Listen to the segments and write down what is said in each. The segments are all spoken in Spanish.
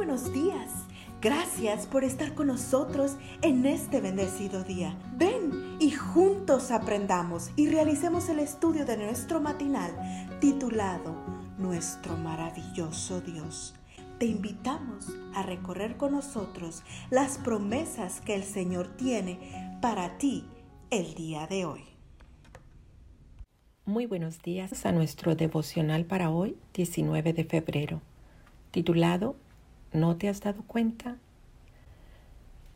buenos días. Gracias por estar con nosotros en este bendecido día. Ven y juntos aprendamos y realicemos el estudio de nuestro matinal titulado Nuestro maravilloso Dios. Te invitamos a recorrer con nosotros las promesas que el Señor tiene para ti el día de hoy. Muy buenos días a nuestro devocional para hoy, 19 de febrero, titulado ¿No te has dado cuenta?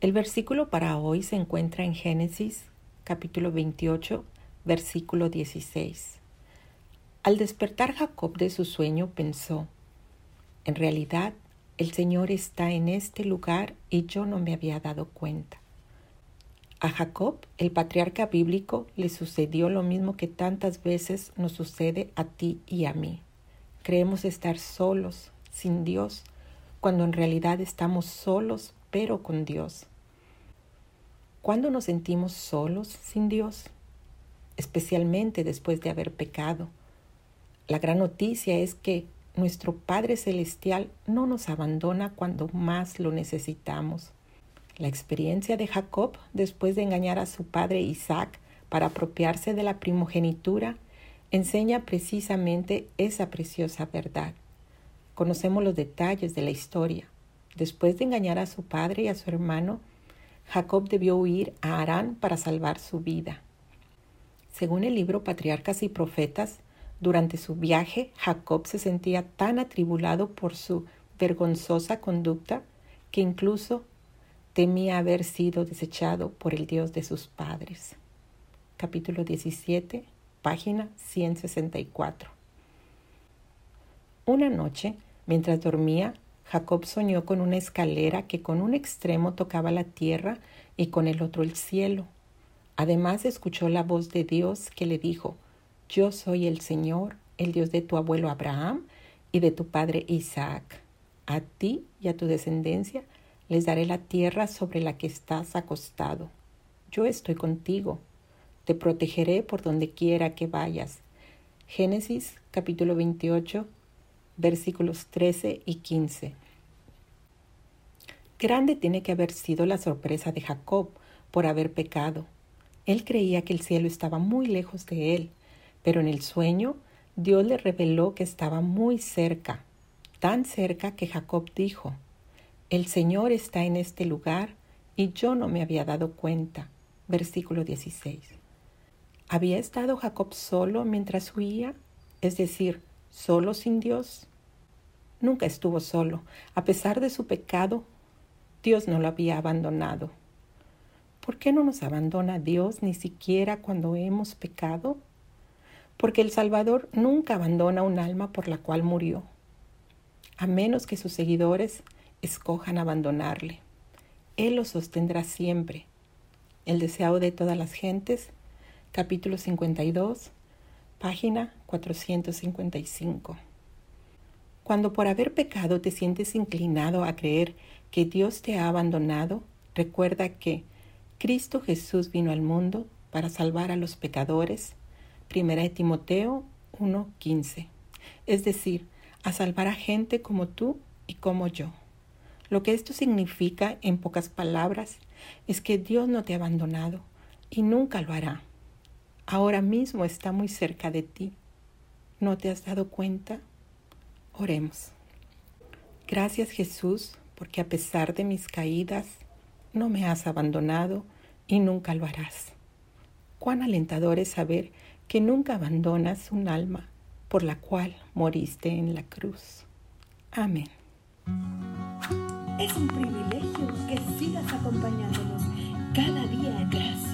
El versículo para hoy se encuentra en Génesis capítulo 28, versículo 16. Al despertar Jacob de su sueño pensó, en realidad el Señor está en este lugar y yo no me había dado cuenta. A Jacob, el patriarca bíblico, le sucedió lo mismo que tantas veces nos sucede a ti y a mí. Creemos estar solos, sin Dios, cuando en realidad estamos solos, pero con Dios. ¿Cuándo nos sentimos solos sin Dios? Especialmente después de haber pecado. La gran noticia es que nuestro Padre Celestial no nos abandona cuando más lo necesitamos. La experiencia de Jacob después de engañar a su padre Isaac para apropiarse de la primogenitura enseña precisamente esa preciosa verdad. Conocemos los detalles de la historia. Después de engañar a su padre y a su hermano, Jacob debió huir a Harán para salvar su vida. Según el libro Patriarcas y Profetas, durante su viaje Jacob se sentía tan atribulado por su vergonzosa conducta que incluso temía haber sido desechado por el Dios de sus padres. Capítulo 17, página 164. Una noche, mientras dormía, Jacob soñó con una escalera que con un extremo tocaba la tierra y con el otro el cielo. Además escuchó la voz de Dios que le dijo, Yo soy el Señor, el Dios de tu abuelo Abraham y de tu padre Isaac. A ti y a tu descendencia les daré la tierra sobre la que estás acostado. Yo estoy contigo. Te protegeré por donde quiera que vayas. Génesis capítulo 28 versículos 13 y 15. Grande tiene que haber sido la sorpresa de Jacob por haber pecado. Él creía que el cielo estaba muy lejos de él, pero en el sueño Dios le reveló que estaba muy cerca, tan cerca que Jacob dijo, el Señor está en este lugar y yo no me había dado cuenta. Versículo 16. ¿Había estado Jacob solo mientras huía? Es decir, solo sin Dios. Nunca estuvo solo. A pesar de su pecado, Dios no lo había abandonado. ¿Por qué no nos abandona Dios ni siquiera cuando hemos pecado? Porque el Salvador nunca abandona un alma por la cual murió, a menos que sus seguidores escojan abandonarle. Él los sostendrá siempre. El deseo de todas las gentes, capítulo 52, página 455. Cuando por haber pecado te sientes inclinado a creer que Dios te ha abandonado, recuerda que Cristo Jesús vino al mundo para salvar a los pecadores. Primera de Timoteo 1:15. Es decir, a salvar a gente como tú y como yo. Lo que esto significa, en pocas palabras, es que Dios no te ha abandonado y nunca lo hará. Ahora mismo está muy cerca de ti. ¿No te has dado cuenta? Oremos. Gracias Jesús, porque a pesar de mis caídas, no me has abandonado y nunca lo harás. Cuán alentador es saber que nunca abandonas un alma por la cual moriste en la cruz. Amén. Es un privilegio que sigas acompañándonos cada día. Gracias.